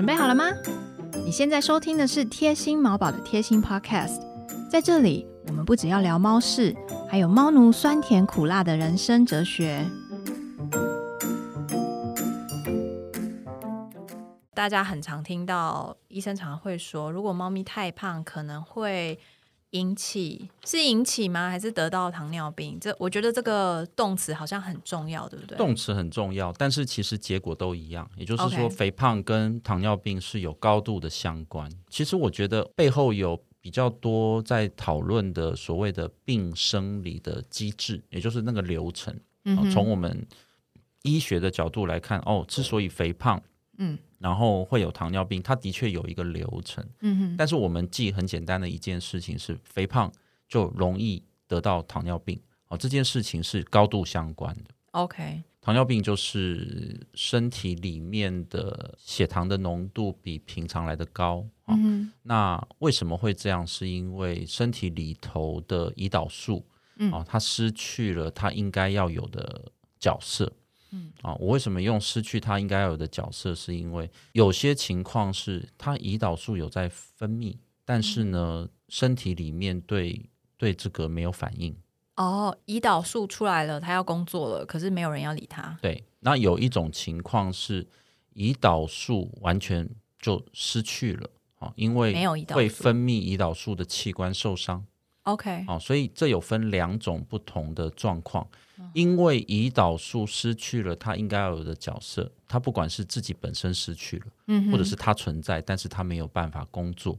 准备好了吗？你现在收听的是贴心毛宝的贴心 Podcast，在这里我们不只要聊猫事，还有猫奴酸甜苦辣的人生哲学。大家很常听到医生常会说，如果猫咪太胖，可能会引起是引起吗？还是得到糖尿病？这我觉得这个动词好像很重要，对不对？动词很重要，但是其实结果都一样，也就是说，肥胖跟糖尿病是有高度的相关。其实我觉得背后有比较多在讨论的所谓的病生理的机制，也就是那个流程。哦嗯从我们医学的角度来看，哦，之所以肥胖，嗯然后会有糖尿病，它的确有一个流程。嗯哼但是我们记很简单的一件事情是，肥胖就容易得到糖尿病。哦，这件事情是高度相关的。，OK，糖尿病就是身体里面的血糖的浓度比平常来的高啊、那为什么会这样？是因为身体里头的胰岛素，嗯哦，它失去了它应该要有的角色。嗯啊，我为什么用失去它应该要有的角色？是因为有些情况是它胰岛素有在分泌，但是呢，身体里面对对这个没有反应。哦，胰岛素出来了，它要工作了，可是没有人要理它。对，那有一种情况是胰岛素完全就失去了啊，因为没有胰岛素会分泌胰岛素的器官受伤 OK，啊，所以这有分两种不同的状况。嗯因为胰岛素失去了它应该要有的角色，它不管是自己本身失去了，或者是它存在，但是它没有办法工作，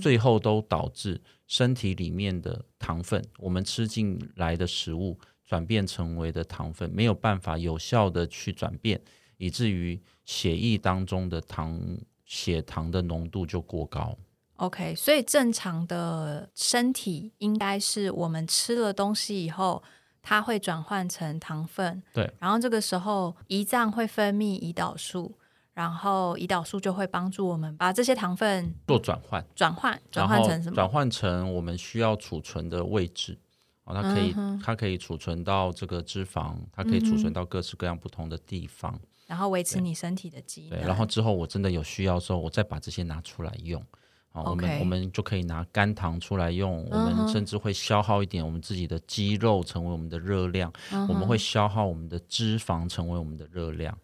最后都导致身体里面的糖分，我们吃进来的食物转变成为的糖分，没有办法有效的去转变，以至于血液当中的糖血糖的浓度就过高。OK，所以正常的身体应该是我们吃了东西以后，它会转换成糖分，对，然后这个时候胰脏会分泌胰岛素，然后胰岛素就会帮助我们把这些糖分做转换，转换转换成什么？转换成我们需要储存的位置。哦，它可以，嗯它可以储存到这个脂肪，它可以储存到各式各样不同的地方。然后维持你身体的机对，能。然后之后我真的有需要的时候，我再把这些拿出来用。好，我们我们就可以拿肝糖出来用，我们甚至会消耗一点我们自己的肌肉成为我们的热量，我们会消耗我们的脂肪成为我们的热量。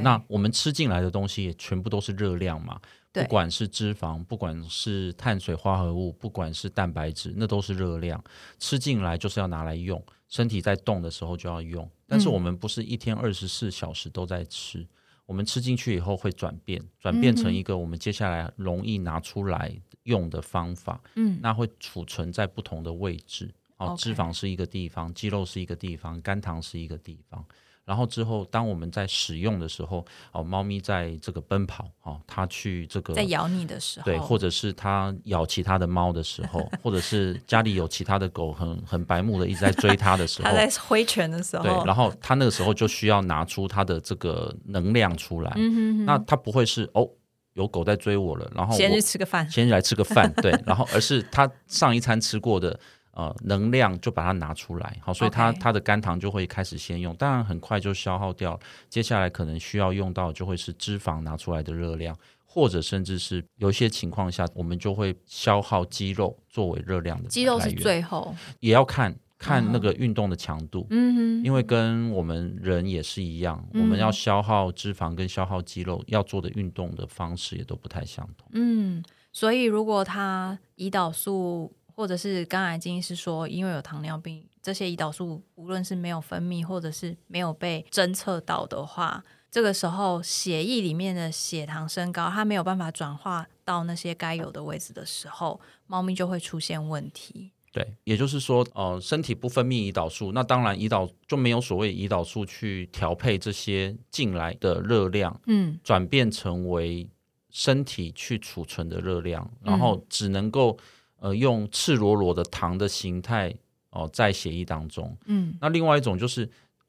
那我们吃进来的东西也全部都是热量嘛，对不管是脂肪，不管是碳水化合物，不管是蛋白质，那都是热量。吃进来就是要拿来用，身体在动的时候就要用。但是嗯我们不是一天二十四小时都在吃，我们吃进去以后会转变，转变成一个我们接下来容易拿出来用的方法。嗯那会储存在不同的位置。哦脂肪是一个地方，肌肉是一个地方，肝糖是一个地方。然后之后，当我们在使用的时候，哦，猫咪在这个奔跑，哦，它去这个在咬你的时候，对，或者是它咬其他的猫的时候，或者是家里有其他的狗很很白目的一直在追它的时候 它，在挥拳的时候，对，然后它那个时候就需要拿出它的这个能量出来。嗯哼哼那它不会是哦，有狗在追我了，然后先去吃个饭。先来吃个饭，对，然后而是他上一餐吃过的呃能量就把它拿出来，好，所以它它的肝糖就会开始先用，当然很快就消耗掉，接下来可能需要用到就会是脂肪拿出来的热量，或者甚至是有一些情况下，我们就会消耗肌肉作为热量的肌肉是最后，也要看看那个运动的强度。嗯哼，因为跟我们人也是一样，我们要消耗脂肪跟消耗肌肉，要做的运动的方式也都不太相同。嗯，所以如果他胰岛素，或者是刚才金医师说，因为有糖尿病，这些胰岛素无论是没有分泌，或者是没有被侦测到的话，这个时候血液里面的血糖升高，它没有办法转化到那些该有的位置的时候，猫咪就会出现问题。对，也就是说，呃，身体不分泌胰岛素，那当然胰岛就没有所谓胰岛素去调配这些进来的热量，嗯转变成为身体去储存的热量，然后只能够呃用赤裸裸的糖的形态哦、在血液当中。嗯那另外一种就是。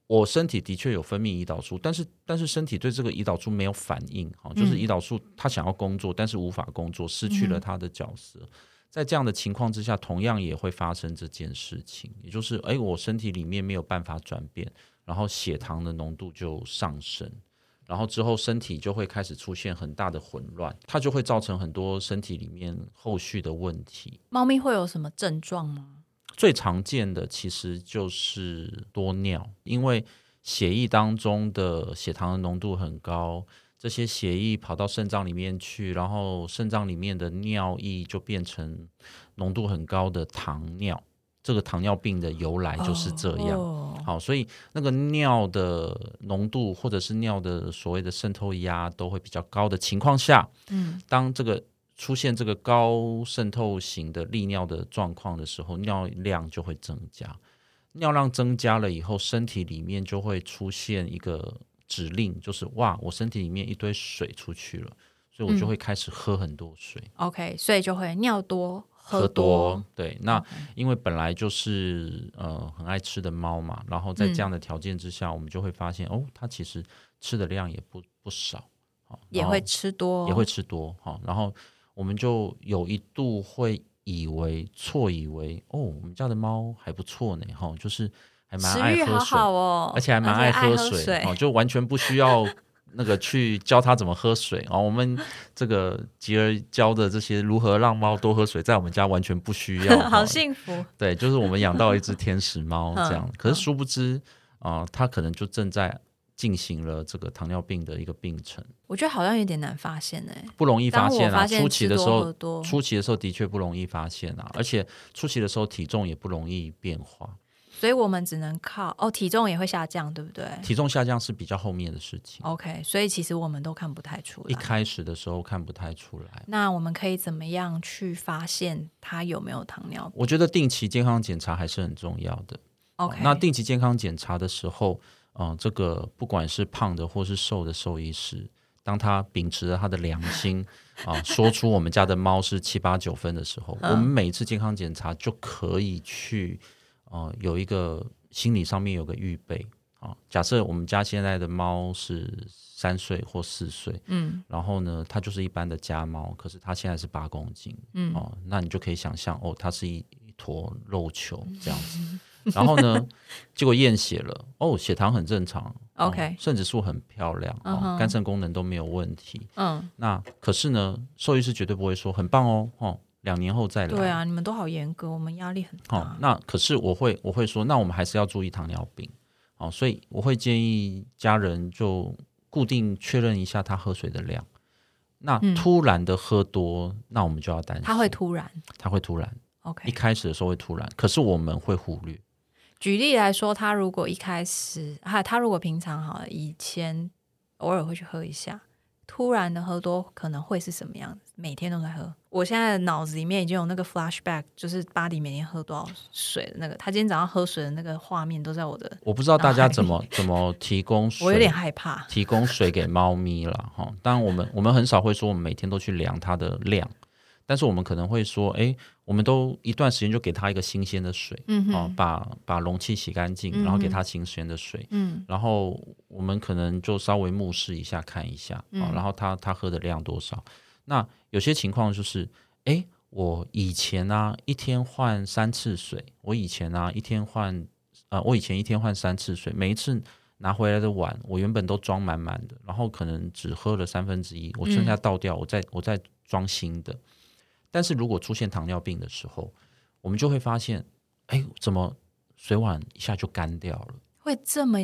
我身体的确有分泌胰岛素，但是但是身体对这个胰岛素没有反应，哈、就是胰岛素它想要工作，但是无法工作，失去了它的角色。在这样的情况之下，同样也会发生这件事情，也就是，哎，我身体里面没有办法转变，然后血糖的浓度就上升。然后之后身体就会开始出现很大的混乱，它就会造成很多身体里面后续的问题。猫咪会有什么症状吗？最常见的其实就是多尿，因为血液当中的血糖的浓度很高，这些血液跑到肾脏里面去，然后肾脏里面的尿液就变成浓度很高的糖尿。这个糖尿病的由来就是这样。哦好，所以那个尿的浓度或者是尿的所谓的渗透压都会比较高的情况下，嗯，当这个出现这个高渗透型的利尿的状况的时候，尿量就会增加。尿量增加了以后，身体里面就会出现一个指令，就是哇，我身体里面一堆水出去了，所以我就会开始喝很多水。OK，所以就会尿多喝多。对，那因为本来就是呃很爱吃的猫嘛，然后在这样的条件之下，我们就会发现哦，它其实吃的量也不不少，好也会吃多，也会吃多哈，然后我们就有一度会以为错以为哦，我们家的猫还不错呢，哈，就是还蛮爱喝水，好哦，而且还蛮爱喝水。水，哦，就完全不需要那个去教它怎么喝水哦。我们这个吉儿教的这些如何让猫多喝水，在我们家完全不需要，好哦幸福，对，就是我们养到一只天使猫 这样嗯，可是殊不知啊、它可能就正在进行了这个糖尿病的一个病程，我觉得好像有点难发现哎。不容易发现啊。初期的时候初期的时候的确不容易发现啊，而且初期的时候体重也不容易变化，所以我们只能靠哦，体重也会下降，对不对体重下降是比较后面的事情。？OK，所以其实我们都看不太出来。一开始的时候看不太出来。那我们可以怎么样去发现它有没有糖尿病我觉得定期健康检查还是很重要的。？OK，那定期健康检查的时候，嗯、这个不管是胖的或是瘦的兽医师，当他秉持着他的良心啊，说出我们家的猫是七八九分的时候，嗯我们每一次健康检查就可以去呃有一个心理上面有个预备啊。假设我们家现在的猫是三岁或四岁，嗯然后呢，它就是一般的家猫，可是它现在是八公斤，嗯哦，那你就可以想象，哦，它是一一坨肉球这样子。然后呢，结果验血了，哦，血糖很正常哦 OK 肾指数很漂亮，哦，肝肾功能都没有问题。嗯，那可是呢，兽医师绝对不会说很棒哦，哦，两年后再来。对啊，你们都好严格，我们压力很好、大。那可是我会我会说，那我们还是要注意糖尿病。好、所以我会建议家人就固定确认一下他喝水的量。那嗯突然的喝多，那我们就要担心，他会突然他会突然，OK 一。开始的时候会突然，可是我们会忽略。举例来说，他如果一开始，哈，他如果平常好了，以前偶尔会去喝一下，突然的喝多，可能会是什么样子？每天都在喝。我现在的脑子里面已经有那个 flashback，就是巴迪每天喝多少水的那个，他今天早上喝水的那个画面都在我的，我不知道大家怎么怎么提供水，我有点害怕。提供水给猫咪了哈。当然，我们我们很少会说我们每天都去量它的量，但是我们可能会说，哎，我们都一段时间就给它一个新鲜的水，哦，嗯哼，把把容器洗干净，然后给它新鲜的水，嗯然后我们可能就稍微目视一下看一下啊、嗯然后它它喝的量多少。那有些情况就是，哎，我以前啊一天换三次水，我以前啊一天换，呃，我以前一天换三次水，每一次拿回来的碗，我原本都装满满的，然后可能只喝了三分之一，我剩下倒掉，我再我再装新的。但是如果出现糖尿病的时候，我们就会发现，哎，怎么水碗一下就干掉了？会这么，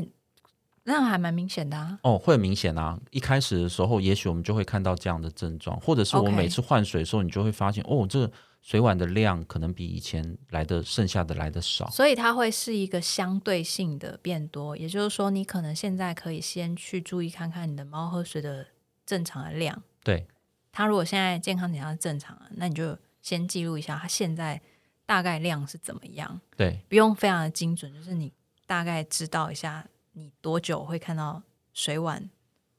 那还蛮明显的啊。哦，会很明显啊！一开始的时候，也许我们就会看到这样的症状，或者是我每次换水的时候，你就会发现，哦，这个水碗的量可能比以前来的剩下的来的少。所以它会是一个相对性的变多，也就是说，你可能现在可以先去注意看看你的猫喝水的正常的量。对，它如果现在健康检查是正常的，那你就先记录一下它现在大概量是怎么样，对，不用非常的精准，就是你大概知道一下你多久会看到水碗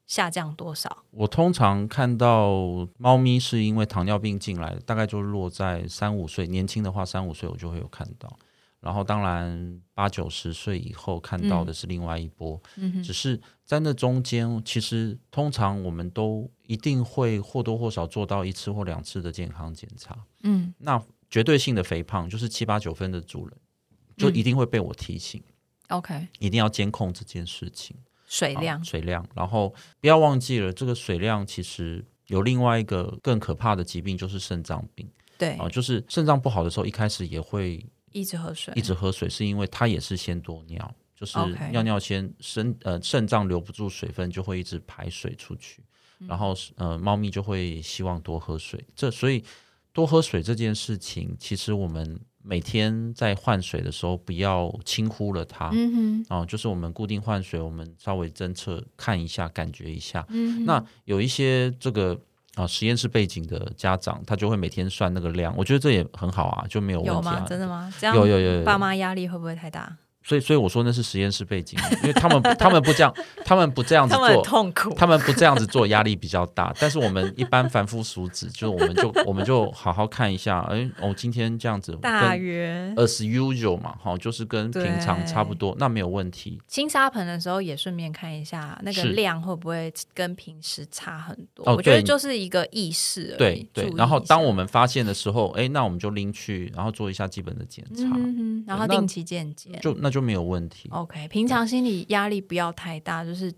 下降多少。我通常看到猫咪是因为糖尿病进来的，大概就落在三五岁，年轻的话三五岁我就会有看到。然后当然八九十岁以后看到的是另外一波，嗯，只是在那中间，其实通常我们都一定会或多或少做到一次或两次的健康检查。嗯那绝对性的肥胖，就是七八九分的主人，就一定会被我提醒，，OK，一定要监控这件事情。水量，水量，然后不要忘记了，这个水量其实有另外一个更可怕的疾病，就是肾脏病。对。啊，，就是肾脏不好的时候，一开始也会一直喝水，一直喝水，是因为它也是先多尿，就是尿尿先肾呃肾脏留不住水分，就会一直排水出去，嗯。然后呃猫咪就会希望多喝水，这所以多喝水这件事情，其实我们每天在换水的时候不要轻忽了它。嗯哼，哦，就是我们固定换水，我们稍微侦测看一下，感觉一下。嗯，那有一些这个啊实验室背景的家长，他就会每天算那个量，我觉得这也很好啊，就没有问有吗？题啊。真的吗？这样有有有有爸妈压力会不会太大？所以所以我说那是实验室背景，因为他们他们不这样，他们不这样子他们很做，痛苦，他们不这样子做，压力比较大。但是我们一般凡夫俗子，就我们就我们就好好看一下，哎，哦，今天这样子大跟约 as usual 嘛，好，就是跟平常差不多，那没有问题。清沙盆的时候也顺便看一下那个量会不会跟平时差很多。哦我觉得就是一个意识而对对然后当我们发现的时候，哎，那我们就拎去，然后做一下基本的检查，嗯哼哼，然后定期健检。就那就没有问题。OK，平常心理压力不要太大，就是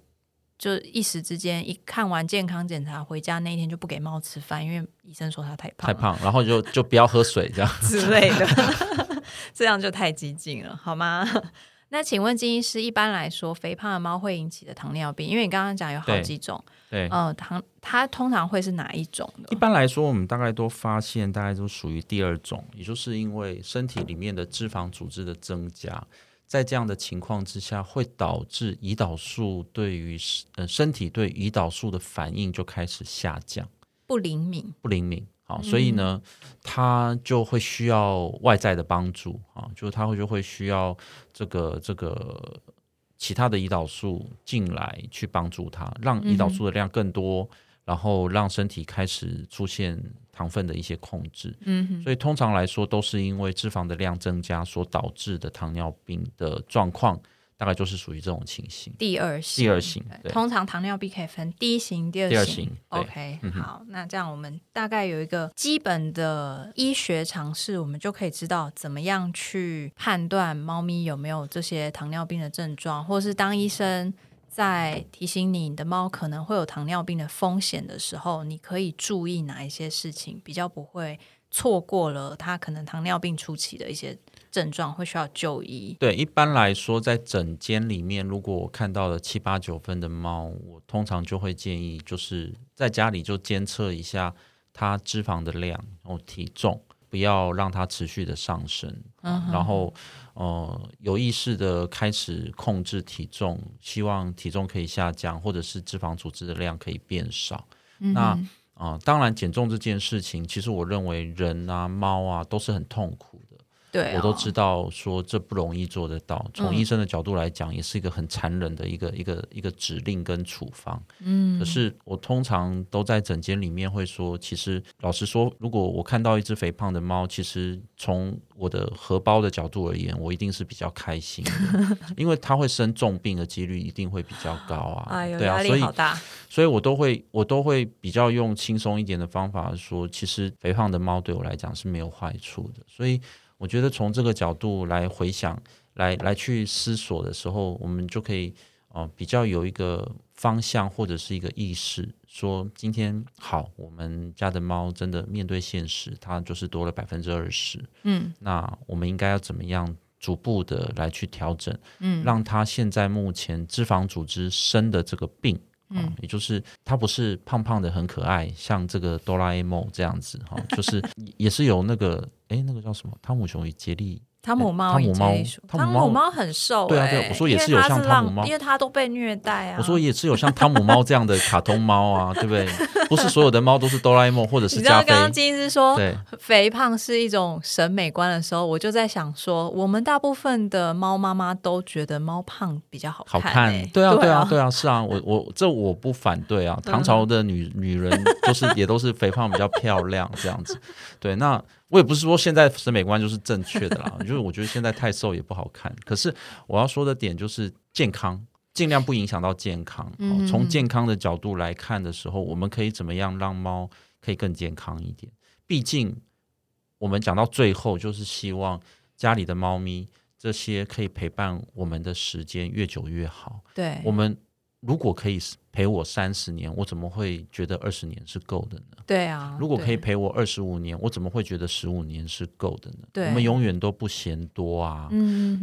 就一时之间一看完健康检查回家那一天就不给猫吃饭，因为医生说它太胖太胖，然后就就不要喝水这样。之类的，这样就太激进了，好吗？那请问金医师，一般来说，肥胖的猫会引起的糖尿病，因为你刚刚讲有好几种，对，呃，糖它通常会是哪一种一？般来说，我们大概都发现，大概都属于第二种，也就是因为身体里面的脂肪组织的增加，在这样的情况之下，会导致胰岛素对于呃身体对胰岛素的反应就开始下降，不灵敏，不灵敏。好，所以呢，它就会需要外在的帮助啊，就是它会就会需要这个这个其他的胰岛素进来去帮助它，让胰岛素的量更多，然后让身体开始出现糖分的一些控制。嗯哼，所以通常来说，都是因为脂肪的量增加所导致的糖尿病的状况，大概就是属于这种情形。第二型，第二型，通常糖尿病可以分第一型、第二第二型。型 OK，、嗯好，那这样我们大概有一个基本的医学常识，我们就可以知道怎么样去判断猫咪有没有这些糖尿病的症状，或是当医生在提醒你你的猫可能会有糖尿病的风险的时候，你可以注意哪一些事情，比较不会错过了它可能糖尿病初期的一些症状，会需要就医。对，一般来说，在整间里面，如果我看到了七八九分的猫，我通常就会建议，就是在家里就监测一下它脂肪的量，然后体重，不要让它持续的上升。嗯然后，呃，有意识的开始控制体重，希望体重可以下降，或者是脂肪组织的量可以变少。那嗯啊、当然，减重这件事情，其实我认为人啊、猫啊都是很痛苦的。对、我都知道说这不容易做得到。从嗯医生的角度来讲，也是一个很残忍的一个一个一个指令跟处方。嗯可是我通常都在诊间里面会说，其实老实说，如果我看到一只肥胖的猫，其实从我的荷包的角度而言，我一定是比较开心的，因为它会生重病的几率一定会比较高啊。对啊，压所以。所以我都会我都会比较用轻松一点的方法说，其实肥胖的猫对我来讲是没有坏处的。所以我觉得从这个角度来回想，来来去思索的时候，我们就可以呃比较有一个方向或者是一个意识，说今天好，我们家的猫真的面对现实，它就是多了百分之二十，嗯那我们应该要怎么样？逐步的来去调整，嗯，让它现在目前脂肪组织生的这个病，嗯、也就是它不是胖胖的很可爱，像这个哆啦 A 梦这样子哈、就是 也是有那个哎那个叫什么？汤姆熊与杰利，汤姆猫汤姆猫汤姆猫很瘦、欸，对啊对啊我说也是有像汤姆猫因为它都被虐待啊。我说也是有像汤姆猫这样的卡通猫啊，对不对？不是所有的猫都是哆啦 A 梦或者是加菲知道刚，刚金医师说肥胖是一种审美观的时候，我就在想说，我们大部分的猫妈妈都觉得猫胖比较好好看、对啊，对啊，啊，对啊，是啊，我我这我不反对啊。唐朝的女女人就是也都是肥胖比较漂亮这样子，对。那我也不是说现在审美观就是正确的啦，就是我觉得现在太瘦也不好看。可是我要说的点就是健康，尽量不影响到健康。从健康的角度来看的时候，我们可以怎么样让猫可以更健康一点？毕竟我们讲到最后，就是希望家里的猫咪这些可以陪伴我们的时间越久越好。对，我们如果可以陪我三十年，我怎么会觉得二十年是够的呢？对啊，如果可以陪我二十五年，我怎么会觉得十五年是够的呢？对我们永远都不嫌多啊。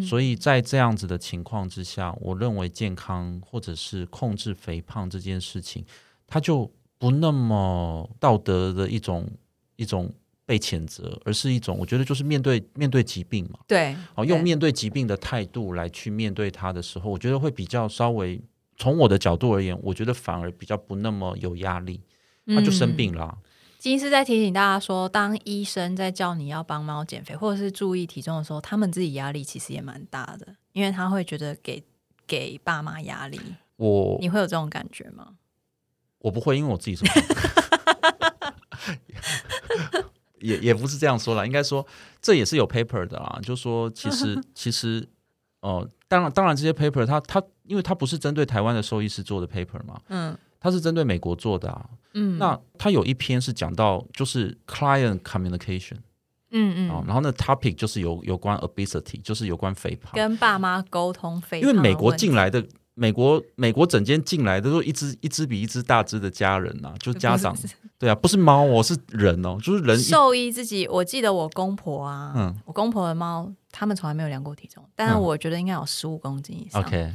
所以在这样子的情况之下，我认为健康或者是控制肥胖这件事情，它就不那么道德的一种一种被谴责，而是一种我觉得就是面对面对疾病嘛，对，哦，用面对疾病的态度来去面对它的时候，我觉得会比较稍微从我的角度而言，我觉得反而比较不那么有压力，他就生病嗯了啊、金医师在提醒大家说，当医生在叫你要帮猫减肥或者是注意体重的时候，他们自己压力其实也蛮大的，因为他会觉得给给爸妈压力。我你会有这种感觉吗？我不会，因为我自己是胖 也也不是这样说啦，应该说这也是有 paper 的啦，就说其实 其实哦、当然当然这些 paper 它它因为它不是针对台湾的兽医师做的 paper 嘛，嗯它是针对美国做的啊。嗯，那它有一篇是讲到就是 client communication 嗯嗯，哦，然后呢 topic 就是有有关 obesity，就是有关肥胖，跟爸妈沟通肥因为美国进来的。美国美国整间进来的都一只一只比一只大只的家人呐、就家长对啊，不是猫哦，是人哦，就是人一兽医自己，我记得我公婆啊，嗯我公婆的猫，他们从来没有量过体重，但是嗯我觉得应该有十五公斤以上。OK，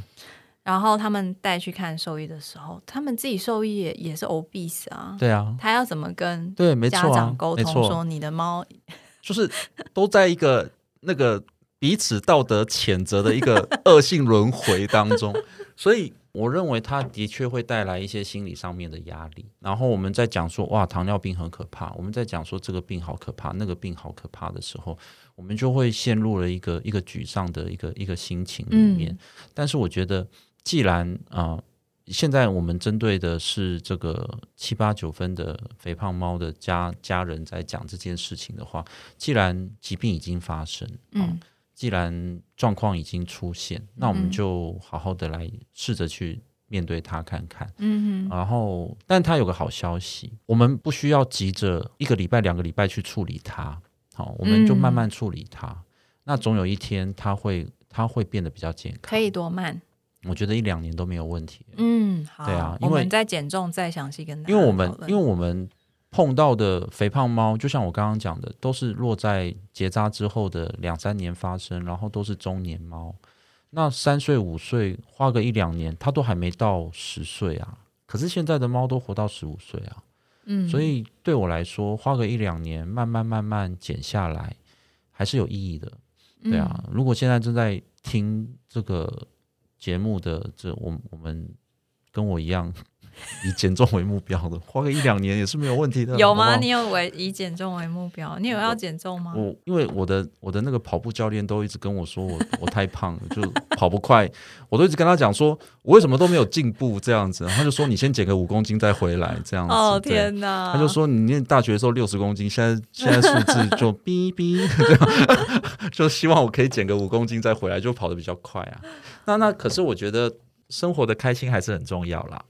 然后他们带去看兽医的时候，他们自己兽医也也是 obese 啊，对啊，他要怎么跟对，没家错啊长沟，通错，说你的猫 就是都在一个那个彼此道德谴责的一个 恶性轮回当中，所以我认为它的确会带来一些心理上面的压力。然后我们在讲说哇，糖尿病很可怕，我们在讲说这个病好可怕，那个病好可怕的时候，我们就会陷入了一个一个沮丧的一个一个心情里面。嗯。但是我觉得，既然啊、呃现在我们针对的是这个七八九分的肥胖猫的家家人在讲这件事情的话，既然疾病已经发生，嗯、嗯既然状况已经出现，那我们嗯就好好的来试着去面对它看看。嗯哼然后，但它有个好消息，我们不需要急着一个礼拜、两个礼拜去处理它，好，我们就慢慢处理它。那总有一天，它会它会变得比较健康。可以多慢？我觉得一两年都没有问题，嗯，好，对啊因为我们再减重再详细跟大家因为我们因为我们碰到的肥胖猫，就像我刚刚讲的，都是落在结扎之后的两三年发生，然后都是中年猫。那三岁五岁花个一两年，它都还没到十岁啊。可是现在的猫都活到十五岁啊，嗯，所以对我来说，花个一两年，慢慢慢慢减下来，还是有意义的。对啊，嗯如果现在正在听这个节目的这我我们跟我一样以减重为目标的，花个一两年也是没有问题的。有吗？好好你有为以减重为目标？你有要减重吗？我因为我的我的那个跑步教练都一直跟我说我我太胖了，就跑不快，我都一直跟他讲说我为什么都没有进步这样子，他就说你先减个五公斤再回来这样子。哦天哪！他就说你念大学的时候六十公斤，现在现在数字就哔哔 这样，就希望我可以减个五公斤再回来，就跑得比较快啊。那那可是我觉得生活的开心还是很重要啦，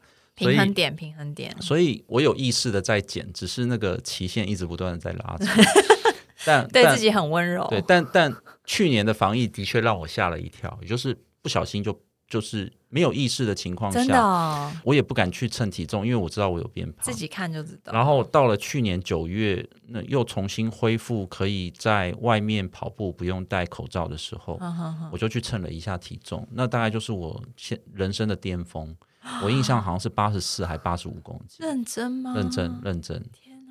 平衡点，平衡点。所以我有意识的在减，只是那个期限一直不断的在拉长。但但对自己很温柔。对，但但去年的防疫的确让我吓了一跳，也就是不小心就就是没有意识的情况真的下，哦、我也不敢去称体重，因为我知道我有变胖自。己看就知道。然后到了去年九月，那又重新恢复可以在外面跑步不用戴口罩的时候，嗯哼哼，我就去称了一下体重，那大概就是我现人生的巅峰。我印象好像是八十四还八十五公斤，认真吗？认真认真。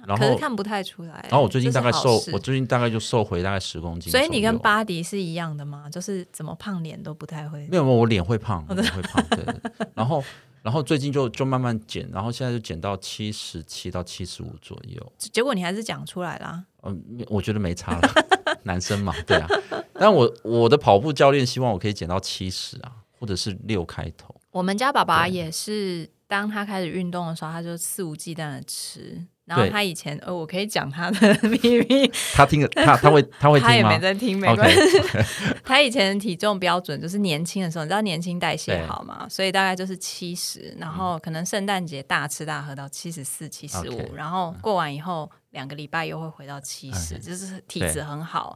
然后可是看不太出来。然后我最近大概瘦我最近大概就瘦回大概十公斤。所以你跟巴迪是一样的吗？就是怎么胖脸都不太会没。有没有，我脸会胖，我脸会胖，对。对然后然后最近就就慢慢减，然后现在就减到七十七到七十五左右。结果你还是讲出来啦。嗯，我觉得没差了，男生嘛，对啊。但我我的跑步教练希望我可以减到七十啊，或者是六开头。我们家爸爸也是，当他开始运动的时候，他就肆无忌惮的吃。然后他以前，呃，我可以讲他的秘密，他听了，他他会他会他也没在听，没关系。他以前的体重标准就是年轻的时候，你知道年轻代谢好嘛，所以大概就是七十，然后可能圣诞节大吃大喝到七十四、七十五，然后过完以后两个礼拜又会回到七十就是体质很好。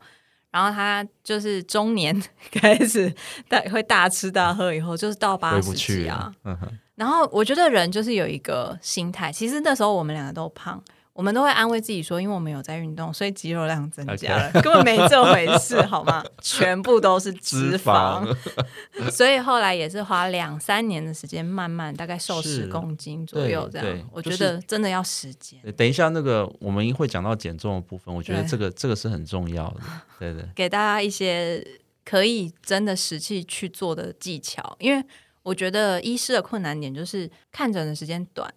然后他就是中年 开始大会大吃大喝以后，就是到八十几啊。。嗯，然后我觉得人就是有一个心态，其实那时候我们两个都胖。我们都会安慰自己说，因为我们有在运动，所以肌肉量增加了，根本没这回事，好吗？全部都是脂肪。所以后来也是花两三年的时间，慢慢大概瘦十公斤左右这样。我觉得真的要时间。等一下，那个我们会讲到减重的部分，我觉得这个这个是很重要的。对对，给大家一些可以真的实际去做的技巧，因为我觉得医师的困难点就是看诊的时间短。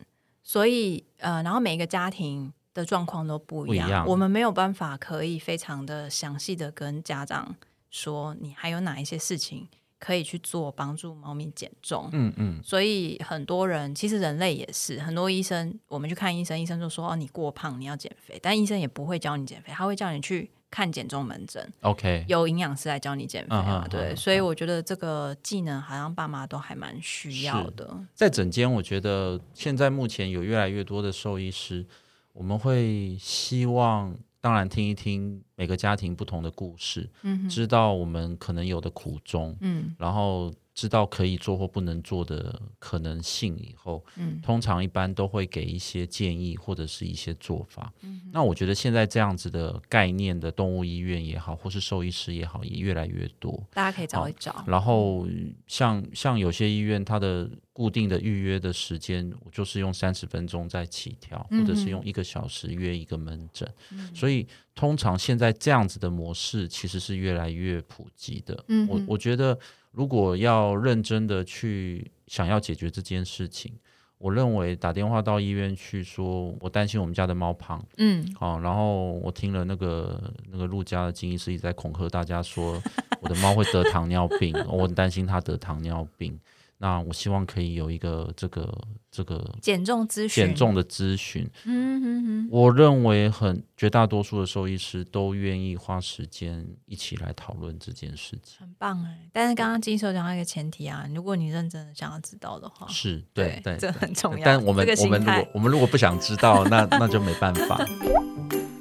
所以，呃，然后每一个家庭的状况都不一样，我们没有办法可以非常的详细的跟家长说，你还有哪一些事情可以去做，帮助猫咪减重。嗯嗯。所以很多人，其实人类也是，很多医生，我们去看医生，医生就说哦，你过胖，你要减肥，但医生也不会教你减肥，他会叫你去。看减重门诊，OK，有营养师来教你减肥嘛？对，所以我觉得这个技能好像爸妈都还蛮需要的。在诊间，我觉得现在目前有越来越多的兽医师，我们会希望，当然听一听每个家庭不同的故事，嗯，知道我们可能有的苦衷，嗯，然后。知道可以做或不能做的可能性以后，嗯，通常一般都会给一些建议或者是一些做法。嗯，那我觉得现在这样子的概念的动物医院也好，或是兽医师也好，也越来越多。大家可以找一找。然后像像有些医院，它的固定的预约的时间，我就是用三十分钟在起跳，或者是用一个小时约一个门诊。所以通常现在这样子的模式其实是越来越普及的。嗯，我我觉得。如果要认真的去想要解决这件事情，我认为打电话到医院去说，我担心我们家的猫胖，嗯，好，然后我听了那个那个陆家的经医师一直在恐吓大家说，我的猫会得糖尿病，我很担心它得糖尿病。那我希望可以有一个这个这个减重咨询，减重的咨询。嗯哼哼，我认为很绝大多数的兽医师都愿意花时间一起来讨论这件事情，很棒哎。但是刚刚金手讲到一个前提啊，如果你认真的想要知道的话，是对对，这很重要。但我们我们如果我们如果不想知道，那那就没办法。